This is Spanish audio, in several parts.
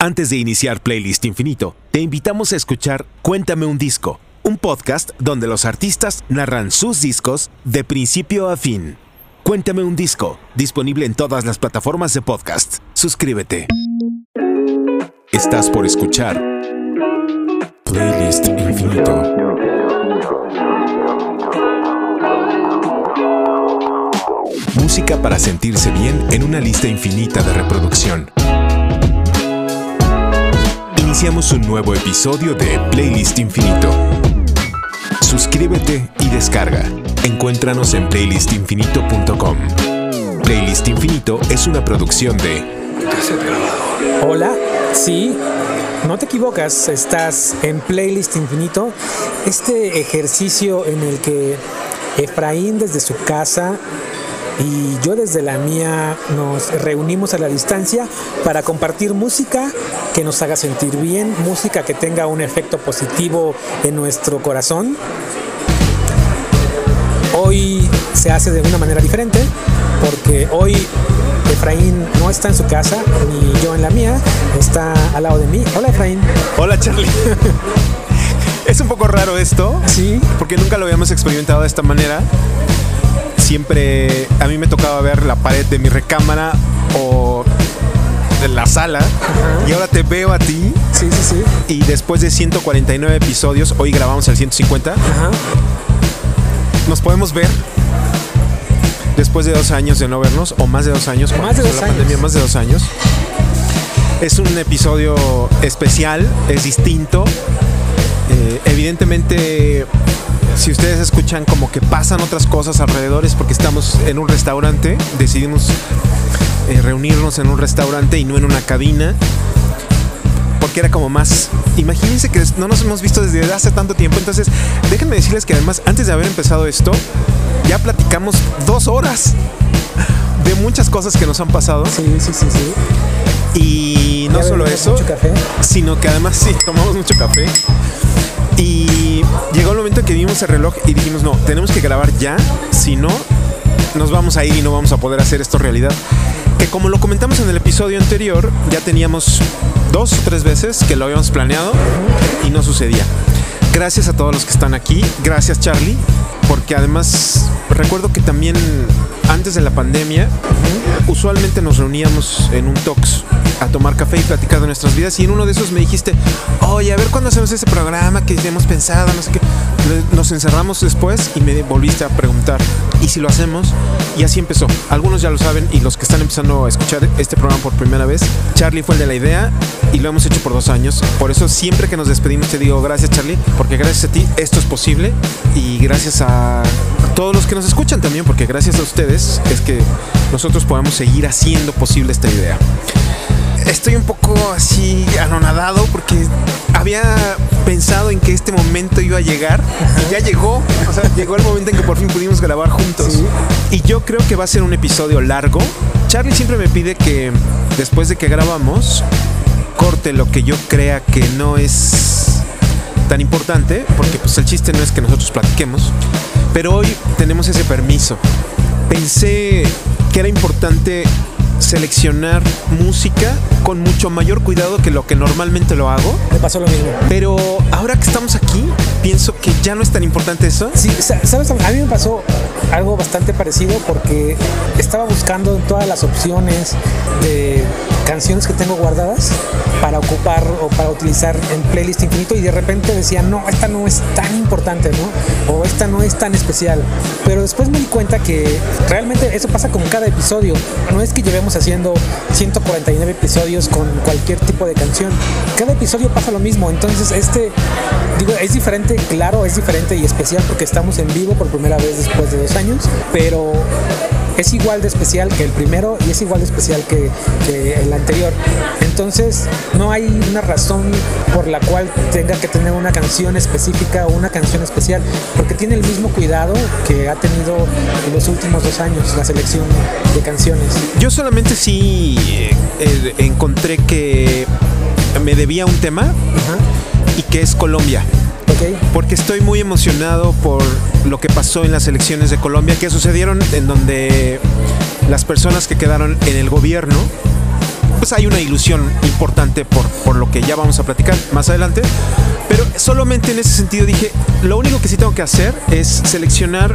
Antes de iniciar Playlist Infinito, te invitamos a escuchar Cuéntame un disco, un podcast donde los artistas narran sus discos de principio a fin. Cuéntame un disco, disponible en todas las plataformas de podcast. Suscríbete. Estás por escuchar Playlist Infinito. Música para sentirse bien en una lista infinita de reproducción. Iniciamos un nuevo episodio de Playlist Infinito. Suscríbete y descarga. Encuéntranos en playlistinfinito.com. Playlist Infinito es una producción de Hola, sí, no te equivocas, estás en Playlist Infinito, este ejercicio en el que Efraín desde su casa y yo desde la mía nos reunimos a la distancia para compartir música que nos haga sentir bien, música que tenga un efecto positivo en nuestro corazón. Hoy se hace de una manera diferente porque hoy Efraín no está en su casa ni yo en la mía, está al lado de mí. Hola Efraín. Hola Charlie. es un poco raro esto. Sí. Porque nunca lo habíamos experimentado de esta manera. Siempre a mí me tocaba ver la pared de mi recámara o de la sala. Y ahora te veo a ti. Sí, sí, sí. Y después de 149 episodios, hoy grabamos el 150, Ajá. nos podemos ver. Después de dos años de no vernos, o más de dos años, Más de empezó dos la años. pandemia, más de dos años. Es un episodio especial, es distinto. Eh, evidentemente, si ustedes escuchan como que pasan otras cosas alrededor, es porque estamos en un restaurante. Decidimos eh, reunirnos en un restaurante y no en una cabina. Porque era como más. Imagínense que no nos hemos visto desde hace tanto tiempo. Entonces, déjenme decirles que además, antes de haber empezado esto, ya platicamos dos horas de muchas cosas que nos han pasado. Sí, sí, sí, sí. Y no solo eso, Mucho café. sino que además sí, tomamos mucho café. Y llegó el momento en que vimos el reloj y dijimos, no, tenemos que grabar ya, si no, nos vamos a ir y no vamos a poder hacer esto realidad. Que como lo comentamos en el episodio anterior, ya teníamos dos o tres veces que lo habíamos planeado y no sucedía. Gracias a todos los que están aquí, gracias Charlie, porque además recuerdo que también antes de la pandemia, usualmente nos reuníamos en un Tox a tomar café y platicar de nuestras vidas y en uno de esos me dijiste, oye, a ver cuándo hacemos ese programa que hemos pensado, no sé qué. Nos encerramos después y me volviste a preguntar, ¿y si lo hacemos? Y así empezó. Algunos ya lo saben y los que están empezando a escuchar este programa por primera vez, Charlie fue el de la idea y lo hemos hecho por dos años. Por eso siempre que nos despedimos te digo gracias Charlie, porque gracias a ti esto es posible y gracias a todos los que nos escuchan también, porque gracias a ustedes es que nosotros podemos seguir haciendo posible esta idea. Estoy un poco así anonadado porque había pensado en que este momento iba a llegar y ya llegó. O sea, llegó el momento en que por fin pudimos grabar juntos. Sí. Y yo creo que va a ser un episodio largo. Charlie siempre me pide que después de que grabamos corte lo que yo crea que no es tan importante, porque pues el chiste no es que nosotros platiquemos, pero hoy tenemos ese permiso. Pensé que era importante seleccionar música con mucho mayor cuidado que lo que normalmente lo hago, Me pasó lo mismo. pero ahora que estamos aquí, pienso que ya no es tan importante eso. Sí, sa- sabes, a mí me pasó algo bastante parecido porque estaba buscando en todas las opciones de canciones que tengo guardadas para ocupar o para utilizar en playlist infinito y de repente decía, no, esta no es tan importante, ¿no? O esta no es tan especial. Pero después me di cuenta que realmente eso pasa con cada episodio. No es que llevemos haciendo 149 episodios con cualquier tipo de canción. Cada episodio pasa lo mismo. Entonces este, digo, es diferente, claro, es diferente y especial porque estamos en vivo por primera vez después de dos años, pero es igual de especial que el primero y es igual de especial que, que el anterior. Entonces, no hay una razón por la cual tenga que tener una canción específica o una canción especial, porque tiene el mismo cuidado que ha tenido en los últimos dos años la selección de canciones. Yo solamente sí eh, eh, encontré que me debía un tema y que es Colombia. Porque estoy muy emocionado por lo que pasó en las elecciones de Colombia, que sucedieron en donde las personas que quedaron en el gobierno pues hay una ilusión importante por, por lo que ya vamos a platicar más adelante. Pero solamente en ese sentido dije, lo único que sí tengo que hacer es seleccionar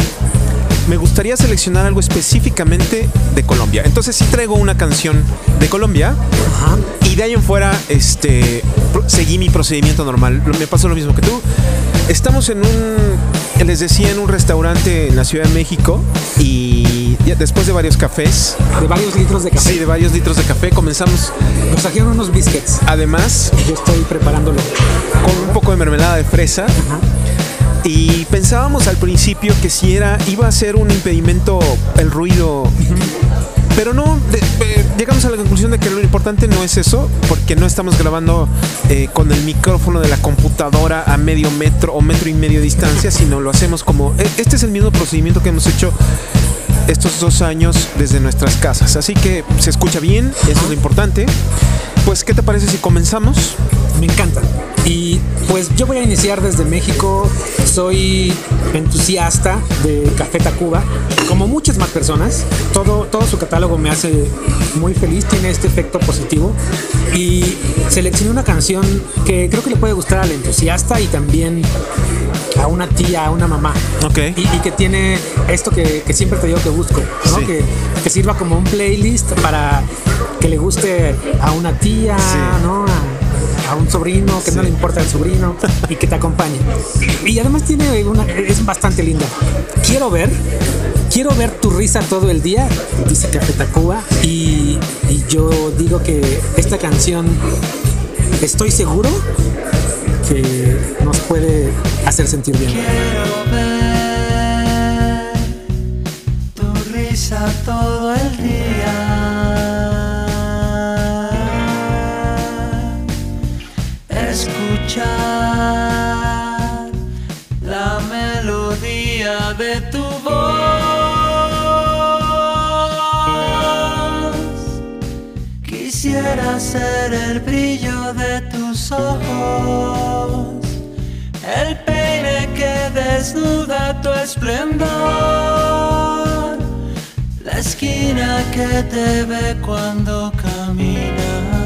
me gustaría seleccionar algo específicamente de Colombia. Entonces sí traigo una canción de Colombia y de ahí en fuera este, seguí mi procedimiento normal. Me pasó lo mismo que tú. Estamos en un, les decía, en un restaurante en la Ciudad de México y después de varios cafés. De varios litros de café. Sí, de varios litros de café comenzamos. Nos trajeron unos biscuits. Además. Yo estoy preparándolo. Con un poco de mermelada de fresa. Y pensábamos al principio que si era, iba a ser un impedimento el ruido. Pero no, llegamos a la conclusión de que lo importante no es eso, porque no estamos grabando eh, con el micrófono de la computadora a medio metro o metro y medio de distancia, sino lo hacemos como. E, este es el mismo procedimiento que hemos hecho estos dos años desde nuestras casas. Así que se escucha bien, eso es lo importante. Pues, ¿qué te parece si comenzamos? Me encanta. Y pues yo voy a iniciar desde México. Soy entusiasta de Café Tacuba. Como muchas más personas, todo, todo su catálogo me hace muy feliz, tiene este efecto positivo. Y seleccioné una canción que creo que le puede gustar al entusiasta y también a una tía, a una mamá. Ok. Y, que tiene esto que, siempre te digo que busco, ¿no? Que, que, sirva como un playlist para que le guste a una tía, ¿no? A, un sobrino, que no le importa el sobrino y que te acompañe. Y además tiene una, es bastante linda. Quiero ver, quiero ver tu risa todo el día, dice Café Tacuba. Y, y yo digo que esta canción, estoy seguro que nos puede hacer sentir bien. Quiero ver tu risa todo el día. Escuchar la melodía de tu voz. Quisiera ser el brillo ojos el peine que desnuda tu esplendor, la esquina que te ve cuando caminas.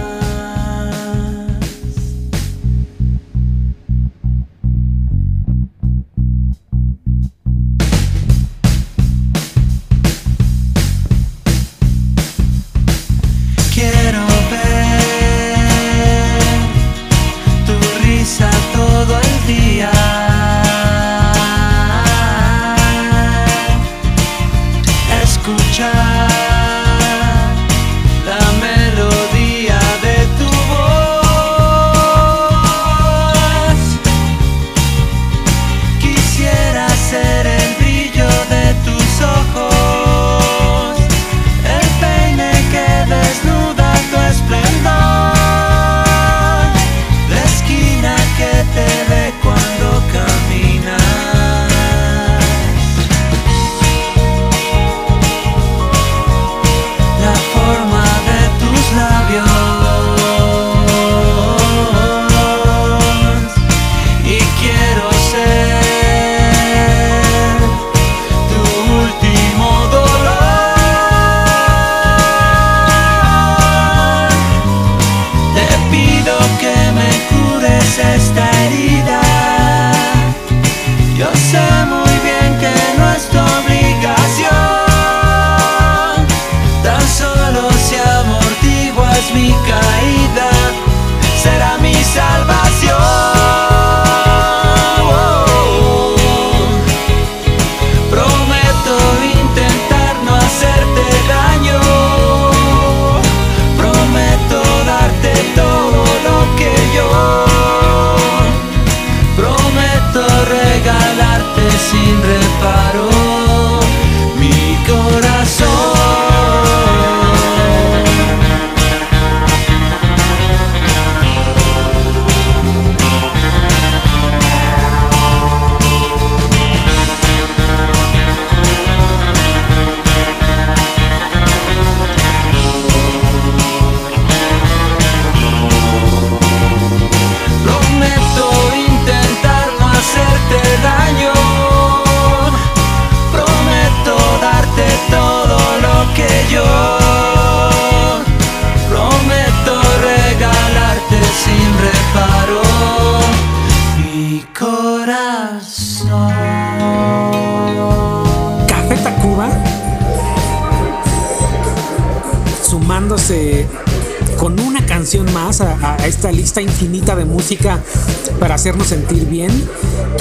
Hacernos sentir bien.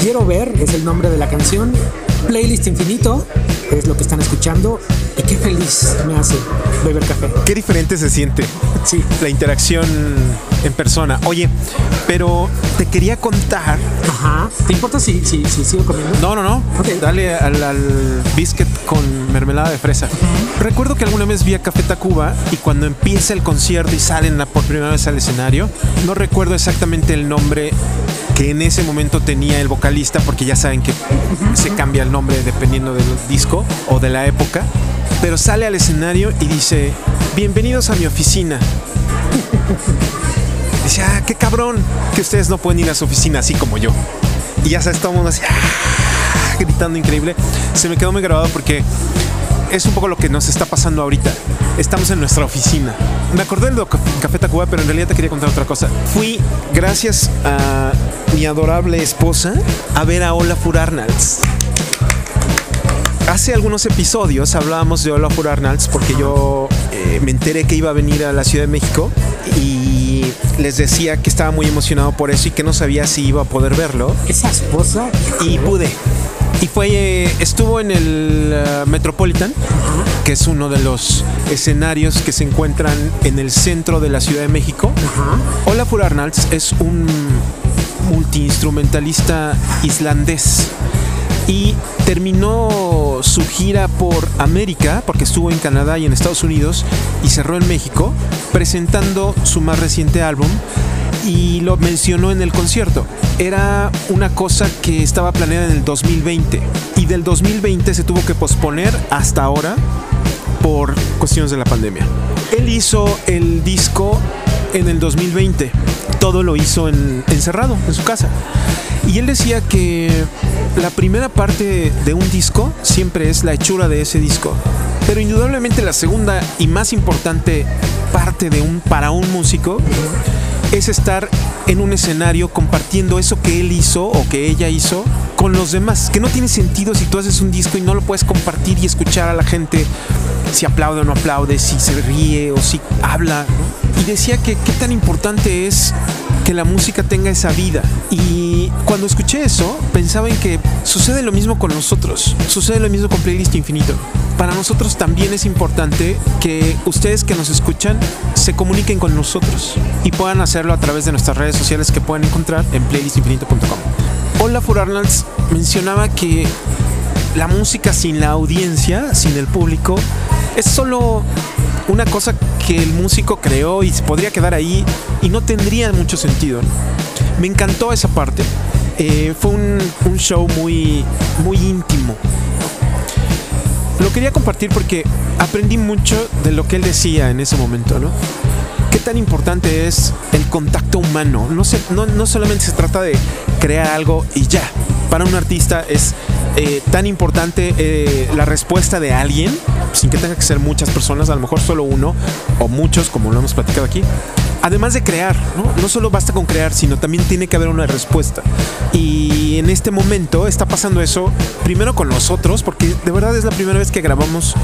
Quiero ver es el nombre de la canción. Playlist infinito es lo que están escuchando y qué feliz me hace beber café. Qué diferente se siente Sí. la interacción en persona. Oye, pero te quería contar. Ajá. ¿Te importa si, si, si sigo comiendo? No, no, no. Ok. Dale al, al biscuit con mermelada de fresa. Recuerdo que alguna vez vi a Café Tacuba y cuando empieza el concierto y salen por primera vez al escenario, no recuerdo exactamente el nombre que en ese momento tenía el vocalista, porque ya saben que se cambia el nombre dependiendo del disco o de la época. Pero sale al escenario y dice: Bienvenidos a mi oficina. Dice, ah, qué cabrón que ustedes no pueden ir a su oficina así como yo. Y ya sabes, todo el mundo así, "Ah", gritando increíble. Se me quedó muy grabado porque es un poco lo que nos está pasando ahorita. Estamos en nuestra oficina. Me acordé del Café Tacuba, pero en realidad te quería contar otra cosa. Fui, gracias a mi adorable esposa, a ver a Olafur Arnalds. Hace algunos episodios hablábamos de Olafur Arnalds porque yo eh, me enteré que iba a venir a la Ciudad de México y les decía que estaba muy emocionado por eso y que no sabía si iba a poder verlo Esa esposa. y pude. Y fue, eh, estuvo en el eh, Metropolitan, que es uno de los escenarios que se encuentran en el centro de la Ciudad de México. Olafur Arnalds es un multiinstrumentalista islandés y terminó su gira por América, porque estuvo en Canadá y en Estados Unidos y cerró en México, presentando su más reciente álbum y lo mencionó en el concierto. Era una cosa que estaba planeada en el 2020 y del 2020 se tuvo que posponer hasta ahora por cuestiones de la pandemia. Él hizo el disco en el 2020. Todo lo hizo en- encerrado en su casa. Y él decía que la primera parte de un disco siempre es la hechura de ese disco. Pero indudablemente la segunda y más importante parte de un para un músico es estar en un escenario compartiendo eso que él hizo o que ella hizo con los demás. Que no tiene sentido si tú haces un disco y no lo puedes compartir y escuchar a la gente si aplaude o no aplaude, si se ríe o si habla. Y decía que qué tan importante es que la música tenga esa vida. Y cuando escuché eso, pensaba en que sucede lo mismo con nosotros. Sucede lo mismo con Playlist Infinito. Para nosotros también es importante que ustedes que nos escuchan se comuniquen con nosotros y puedan hacerlo a través de nuestras redes sociales que pueden encontrar en playlistinfinito.com. Olafur Arnalds mencionaba que la música sin la audiencia, sin el público, es solo una cosa que el músico creó y se podría quedar ahí y no tendría mucho sentido. Me encantó esa parte. Eh, fue un, un show muy, muy íntimo. Lo quería compartir porque aprendí mucho de lo que él decía en ese momento, ¿no? Qué tan importante es el contacto humano. No, no, no solamente se trata de crear algo y ya. Para un artista es eh, tan importante eh, la respuesta de alguien, sin que tenga que ser muchas personas, a lo mejor solo uno o muchos, como lo hemos platicado aquí. Además de crear, ¿no? no solo basta con crear, sino también tiene que haber una respuesta. Y en este momento está pasando eso, primero con nosotros, porque de verdad es la primera vez que grabamos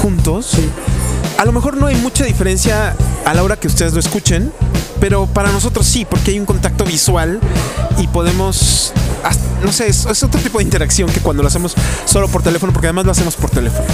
juntos. A lo mejor no hay mucha diferencia a la hora que ustedes lo escuchen, pero para nosotros sí, porque hay un contacto visual y podemos, no sé, es otro tipo de interacción que cuando lo hacemos solo por teléfono, porque además lo hacemos por teléfono.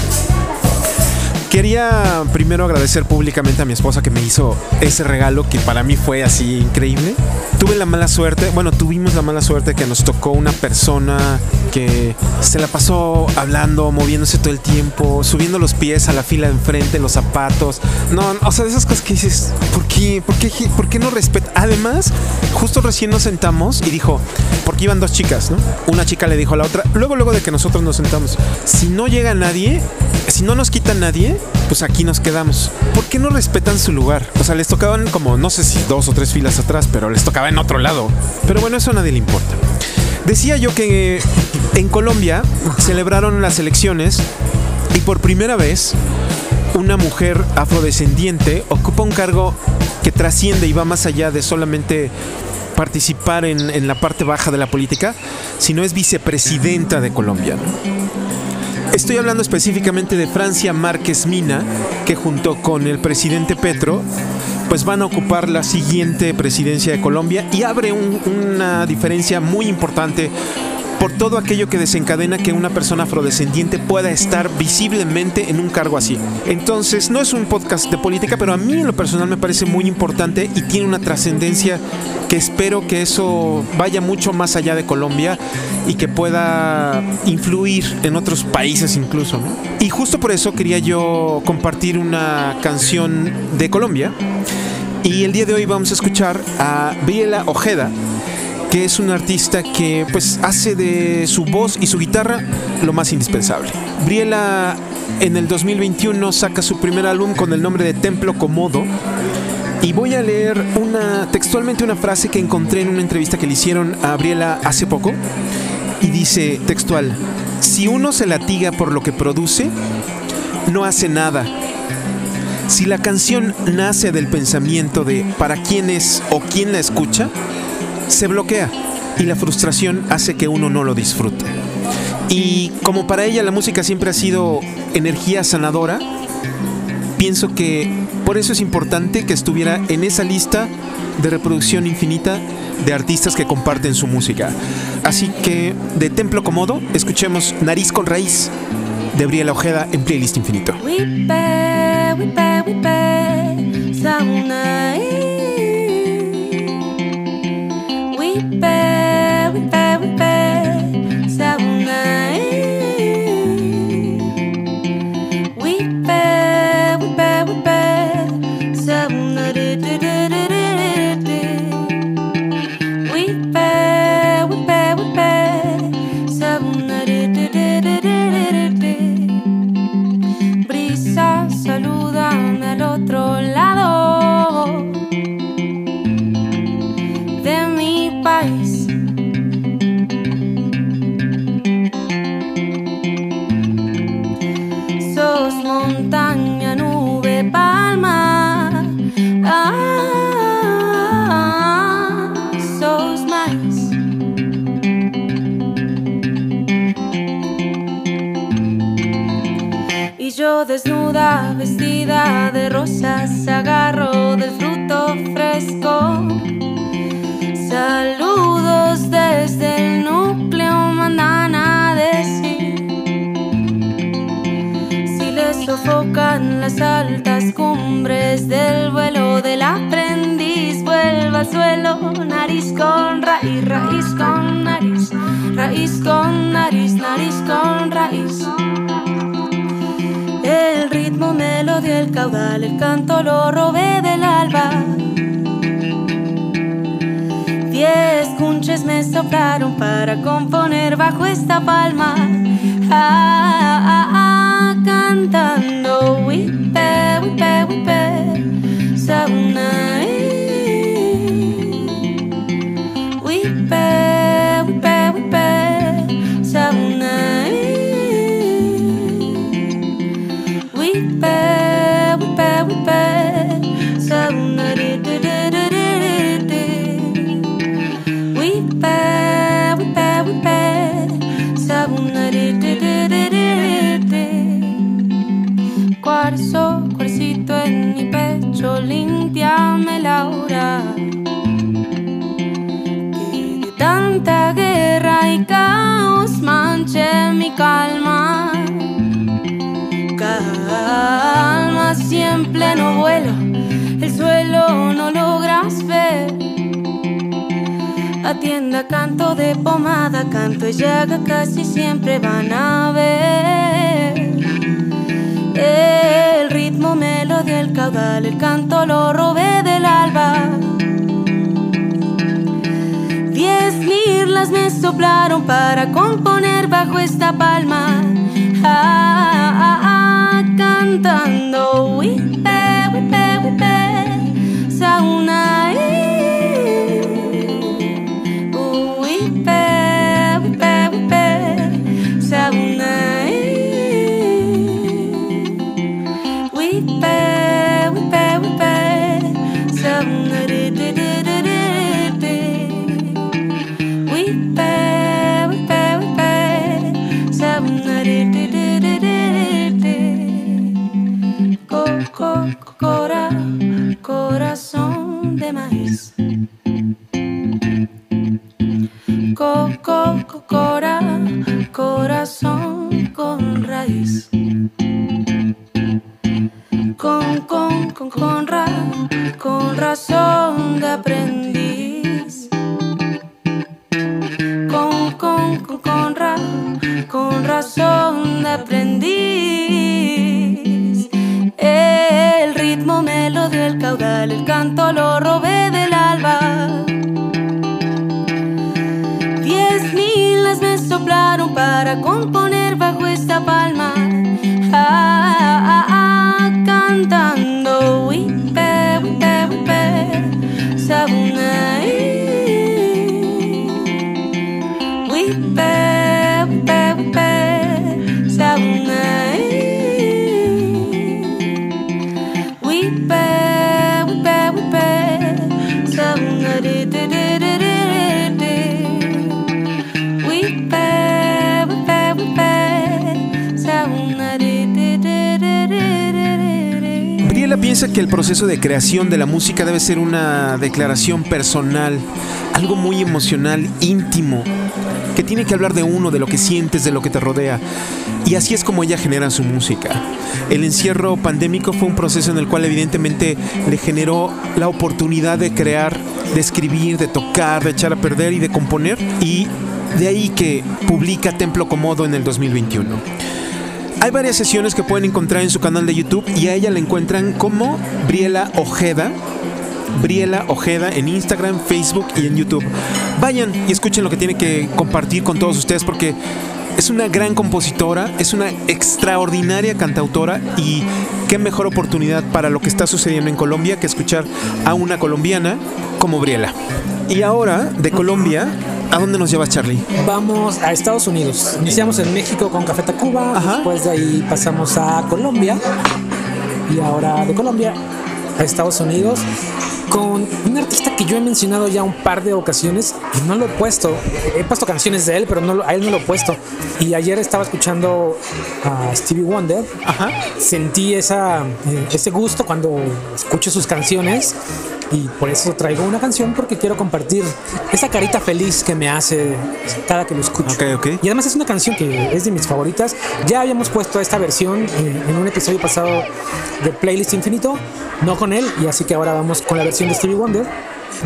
Quería primero agradecer públicamente a mi esposa que me hizo ese regalo que para mí fue así increíble. Tuve la mala suerte, bueno, tuvimos la mala suerte que nos tocó una persona que se la pasó hablando, moviéndose todo el tiempo, subiendo los pies a la fila de enfrente, los zapatos. No, o sea, de esas cosas que dices, ¿por qué? ¿Por qué, por qué no respeta? Además, justo recién nos sentamos y dijo, porque iban dos chicas, ¿no? Una chica le dijo a la otra, luego, luego de que nosotros nos sentamos, si no llega nadie, si no nos quita nadie, pues aquí nos quedamos. ¿Por qué no respetan su lugar? O sea, les tocaban como, no sé si dos o tres filas atrás, pero les tocaba en otro lado. Pero bueno, eso a nadie le importa. Decía yo que en Colombia celebraron las elecciones y por primera vez una mujer afrodescendiente ocupa un cargo que trasciende y va más allá de solamente participar en, la parte baja de la política, sino es vicepresidenta de Colombia. Estoy hablando específicamente de Francia Márquez Mina, que junto con el presidente Petro pues van a ocupar la siguiente presidencia de Colombia y abre un- una diferencia muy importante por todo aquello que desencadena que una persona afrodescendiente pueda estar visiblemente en un cargo así. Entonces, no es un podcast de política, pero a mí en lo personal me parece muy importante y tiene una trascendencia que espero que eso vaya mucho más allá de Colombia y que pueda influir en otros países incluso. Y justo por eso quería yo compartir una canción de Colombia. Y el día de hoy vamos a escuchar a Briela Ojeda, que es un artista que pues hace de su voz y su guitarra lo más indispensable. Briela en el 2021 saca su primer álbum con el nombre de Templo Comodo y voy a leer textualmente una frase que encontré en una entrevista que le hicieron a Briela hace poco y dice textual: "Si uno se latiga por lo que produce, no hace nada. Si la canción nace del pensamiento de para quién es o quién la escucha, se bloquea y la frustración hace que uno no lo disfrute. Y como para ella la música siempre ha sido energía sanadora, pienso que por eso es importante que estuviera en esa lista de reproducción infinita de artistas que comparten su música. Así que de Templo Comodo, escuchemos Nariz con Raíz de Briela Ojeda en Playlist Infinito. Desnuda, vestida de rosas, agarro del fruto fresco. Saludos desde el núcleo, mandan a decir. Si les sofocan las altas cumbres del vuelo del aprendiz, vuelva al suelo, nariz con raíz, raíz con nariz, raíz con nariz, nariz con raíz. El ritmo me lo dio el caudal, el canto lo robé del alba. Diez cunches me soplaron para componer bajo esta palma. Ah, ah, ah, cantando wipe, wipe, wipe, sauna. Siempre no vuelo, el suelo no logras ver. Atienda canto de pomada, canto y llaga casi siempre van a ver. El ritmo me lo dio el caudal, el canto lo robé del alba. Diez mirlas me soplaron para componer bajo esta palma. Ah, ah, ah, cantando wipe, wipe, wipe, que el proceso de creación de la música debe ser una declaración personal, algo muy emocional, íntimo, que tiene que hablar de uno, de lo que sientes, de lo que te rodea. Y así es como ella genera su música. El encierro pandémico fue un proceso en el cual evidentemente le generó la oportunidad de crear, de escribir, de tocar, de echar a perder y de componer. Y de ahí que publica Templo Comodo en el 2021. Hay varias sesiones que pueden encontrar en su canal de YouTube y a ella la encuentran como Briela Ojeda. Briela Ojeda en Instagram, Facebook y en YouTube. Vayan y escuchen lo que tiene que compartir con todos ustedes porque es una gran compositora, es una extraordinaria cantautora y qué mejor oportunidad para lo que está sucediendo en Colombia que escuchar a una colombiana como Briela. Y ahora, de Colombia, ¿a dónde nos llevas, Charlie? Vamos a Estados Unidos. Iniciamos en México con Café Tacuba, Ajá. después de ahí pasamos a Colombia y ahora de Colombia a Estados Unidos con un artista que yo he mencionado ya un par de ocasiones y no lo he puesto. He puesto canciones de él, pero no a él no lo he puesto. Y ayer estaba escuchando a Stevie Wonder. Ajá. Sentí esa, eh, ese gusto cuando escucho sus canciones y por eso traigo una canción porque quiero compartir esa carita feliz que me hace cada que lo escucho. Ok, ok. Y además es una canción que es de mis favoritas. Ya habíamos puesto esta versión eh, en un episodio pasado de Playlist Infinito, no con él, y así que ahora vamos con la versión de Stevie Wonder.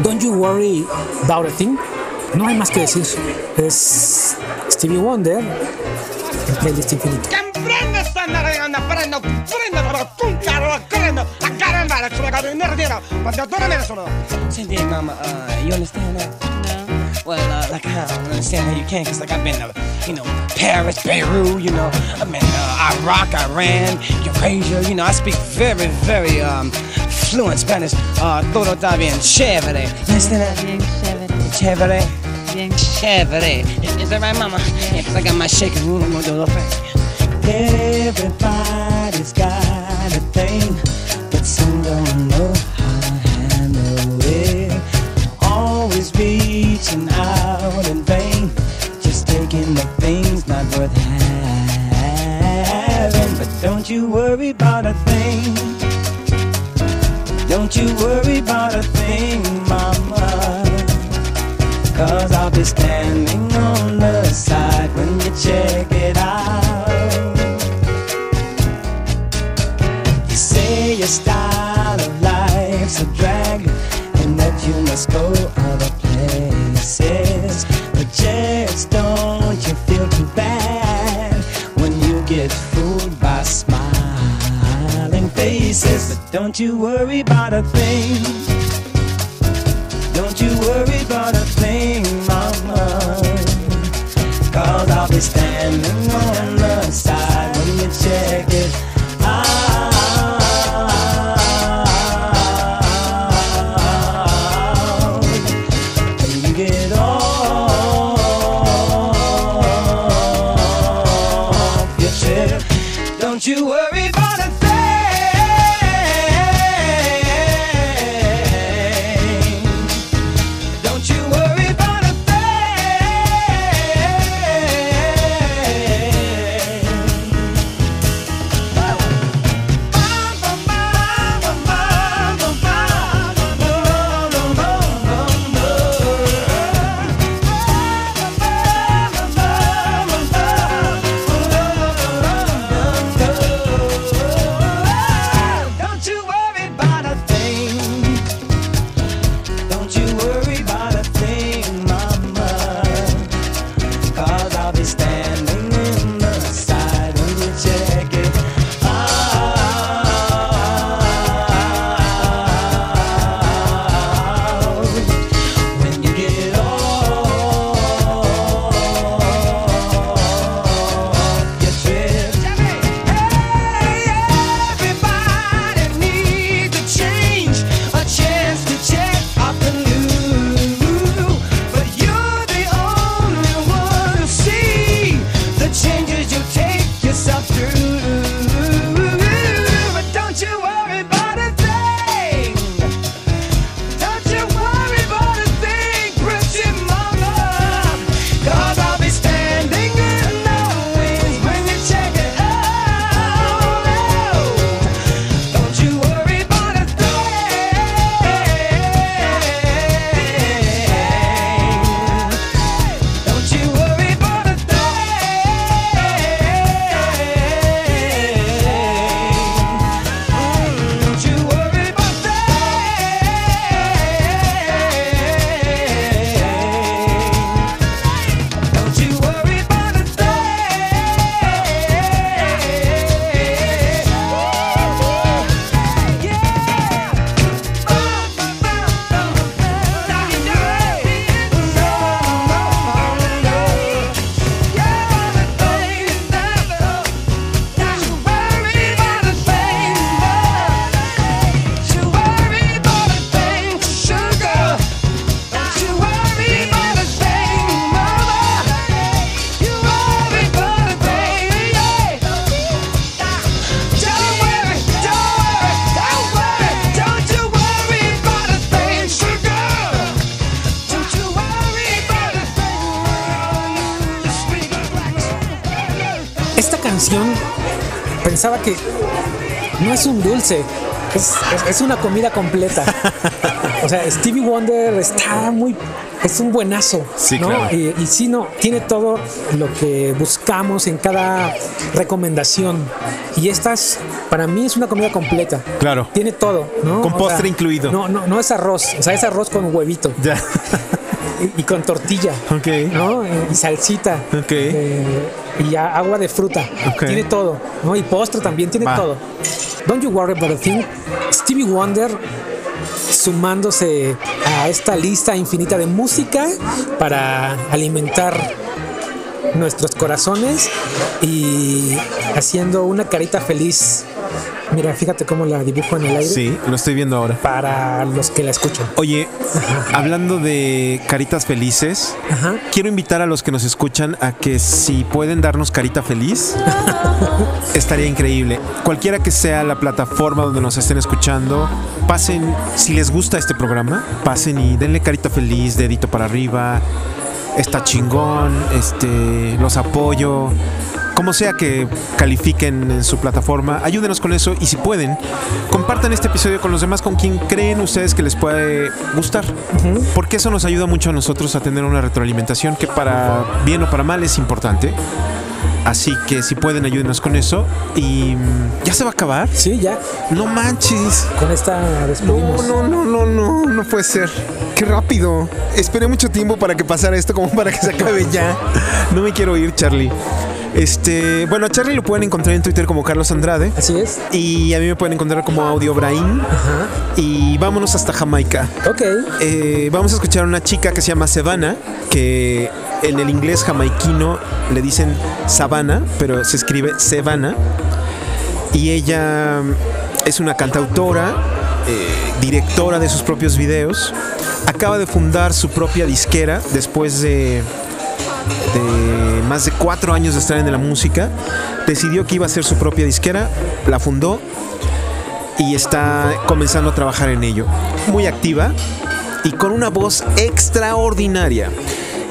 Don't You Worry About a Thing. No hay más que decir. Es Stevie Wonder en Playlist Infinito. Comprende sta narrando, prendo, prendo, però tu caro, prendo, a caramba, sulla cosa di nerdino, ma da dove me ne sono? Cindy, mama, uh, you understand that? No. Well, uh, like, I don't understand how you can, because, like, I've been to, you know, Paris, Beirut, you know, I've been uh, Iraq, Iran, Eurasia, you know, I speak very, very um, fluent Spanish. Uh, todo está bien chévere. You understand that? Bien chévere, Chévere. bien Chévere. Is, is that right, mama? Yeah, because I got my shaking room, I'm gonna do the thing. Everybody's got a thing, but some don't know how to handle it. Always reaching out in vain, just taking the things not worth having. But don't you worry about a thing. Don't you worry about a thing, a thing. Don't you worry about a thing, mama. Cause I'll be standing on the side when you check it out. When you get off your chair, don't you worry es un dulce, es, es- es una comida completa. O sea, Stevie Wonder está muy. Es un buenazo. Sí, ¿no? claro. Y, y sí, no, tiene todo lo que buscamos en cada recomendación. Y esta es, para mí es una comida completa. Claro. Tiene todo, ¿no? Con O postre sea, incluido. No, no, no es arroz, o sea, es arroz con huevito Ya. y, y con tortilla. Ok. ¿no? Y salsita. Ok. eh, y agua de fruta. Ok. Tiene todo. ¿no? Y postre también, tiene Va. todo. Don't you worry about a thing. Stevie Wonder sumándose a esta lista infinita de música para alimentar nuestros corazones y haciendo una carita feliz. Mira, fíjate cómo la dibujo en el aire Sí, lo estoy viendo ahora. para los que la escuchan. Oye, hablando de caritas felices, Ajá. quiero invitar a los que nos escuchan a que si pueden darnos carita feliz, estaría increíble. Cualquiera que sea la plataforma donde nos estén escuchando, pasen, si les gusta este programa, pasen y denle carita feliz, dedito para arriba, está chingón, este, los apoyo. Como sea que califiquen en su plataforma, ayúdenos con eso y si pueden, compartan este episodio con los demás, con quien creen ustedes que les puede gustar. Porque eso nos ayuda mucho a nosotros a tener una retroalimentación que para bien o para mal es importante. Así que si pueden, ayúdenos con eso. Y mm, ya se va a acabar. Sí, ya. No manches. Con esta No, despedimos. no, no, no, no, no puede ser. Qué rápido. Esperé mucho tiempo para que pasara esto, como para que se acabe ya. No me quiero ir, Charlie. Este, bueno, a Charlie lo pueden encontrar en Twitter como Carlos Andrade. Así es. Y a mí me pueden encontrar como Audio Brain. Ajá. Y vámonos hasta Jamaica. Ok. Eh, vamos a escuchar a una chica que se llama Savannah, que en el inglés jamaiquino le dicen Savannah, pero se escribe Savannah. Y ella es una cantautora, eh, directora de sus propios videos. Acaba de fundar su propia disquera después de, de más de cuatro años de estar en la música. Decidió que iba a hacer su propia disquera, la fundó y está comenzando a trabajar en ello. Muy activa y con una voz extraordinaria.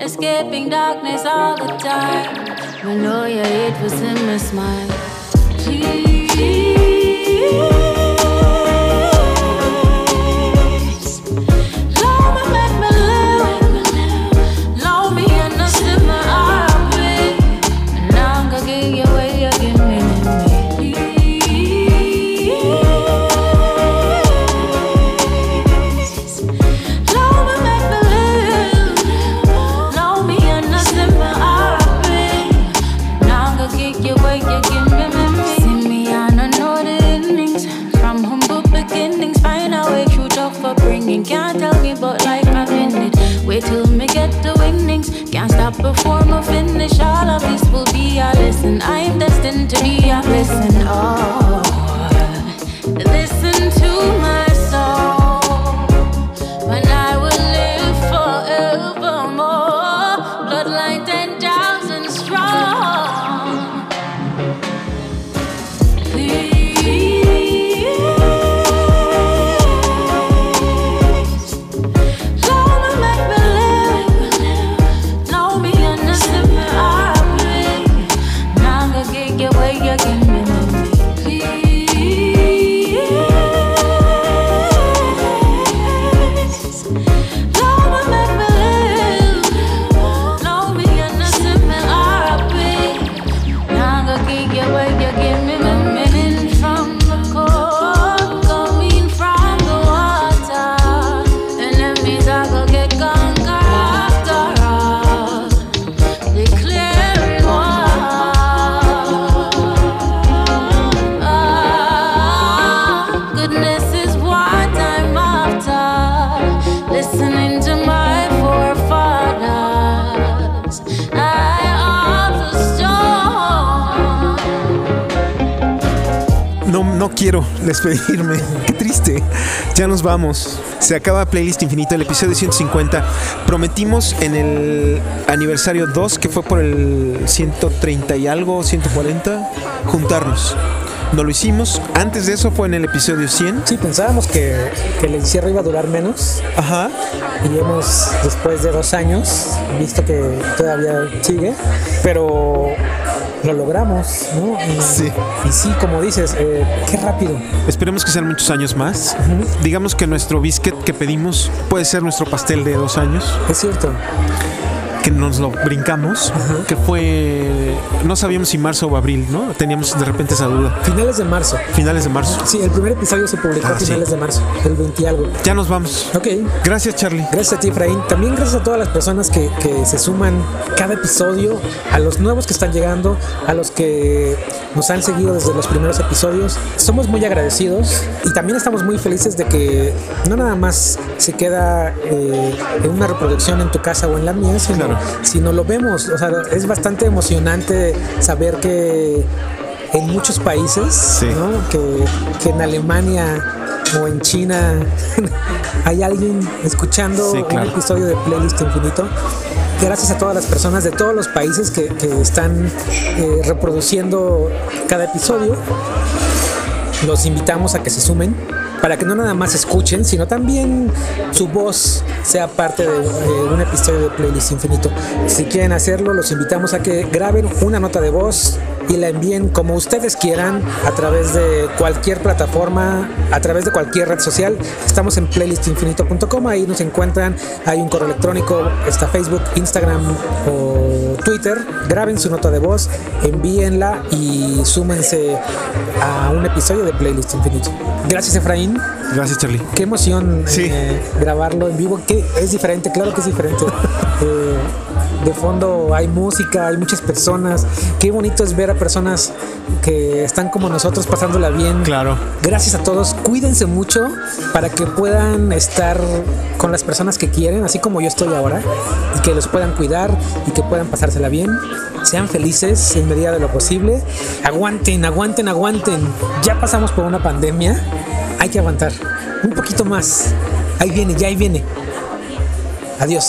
escaping darkness all the time. I know, yeah, it was in my smile. Jeez. Despedirme. Qué triste. Ya nos vamos. Se acaba Playlist Infinita, el episodio 150. Prometimos en el aniversario 2, que fue por el 130 y algo, 140, juntarnos. No lo hicimos. Antes de eso fue en el episodio 100. Sí, pensábamos que, que el encierro iba a durar menos Ajá. y hemos, después de dos años, visto que todavía sigue, pero lo logramos, ¿no? Y, Sí. y sí, como dices, eh, qué rápido. Esperemos que sean muchos años más. Digamos que nuestro biscuit que pedimos puede ser nuestro pastel de dos años, Es cierto. Que nos lo brincamos, que fue... No sabíamos si marzo o abril, ¿no? Teníamos de repente esa duda. Finales de marzo. Finales de marzo. Sí, el primer episodio se publicó Ah, a sí. finales de marzo, el 20 y algo. Ya nos vamos. Ok. Gracias, Charlie. Gracias a ti, Efraín. También gracias a todas las personas que, que se suman cada episodio, a los nuevos que están llegando, a los que nos han seguido desde los primeros episodios. Somos muy agradecidos y también estamos muy felices de que no nada más se queda eh, en una reproducción en tu casa o en la mía, sino, Claro. Sino lo vemos. O sea, es bastante emocionante saber que en muchos países, Sí. ¿no? que, que en Alemania o en China hay alguien escuchando Sí, claro. un episodio de Playlist Infinito. Gracias a todas las personas de todos los países que, que están eh, reproduciendo cada episodio. Los invitamos a que se sumen para que no nada más escuchen, sino también su voz sea parte de eh, un episodio de Playlist Infinito. Si quieren hacerlo, los invitamos a que graben una nota de voz y la envíen como ustedes quieran a través de cualquier plataforma, a través de cualquier red social. Estamos en playlistinfinito.com, ahí nos encuentran, hay un correo electrónico, está Facebook, Instagram o Twitter. Graben su nota de voz, envíenla y súmense a un episodio de Playlist Infinito. Gracias Efraín, Gracias, Charlie. qué emoción Sí. eh, grabarlo en vivo, que es diferente, claro que es diferente. Eh, de fondo hay música, hay muchas personas. Qué bonito es ver a personas que están como nosotros pasándola bien. Claro. Gracias a todos. Cuídense mucho para que puedan estar con las personas que quieren, así como yo estoy ahora, y que los puedan cuidar y que puedan pasársela bien. Sean felices en medida de lo posible. Aguanten, aguanten, aguanten. Ya pasamos por una pandemia. Hay que aguantar. Un poquito más. Ahí viene, ya ahí viene. Adiós.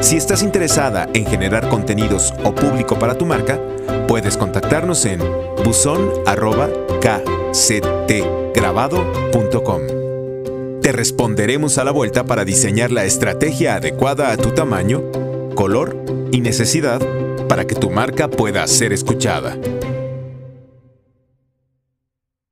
Si estás interesada en generar contenidos o público para tu marca, puedes contactarnos en buzón@kctgrabado.com. Te responderemos a la vuelta para diseñar la estrategia adecuada a tu tamaño, color y necesidad para que tu marca pueda ser escuchada.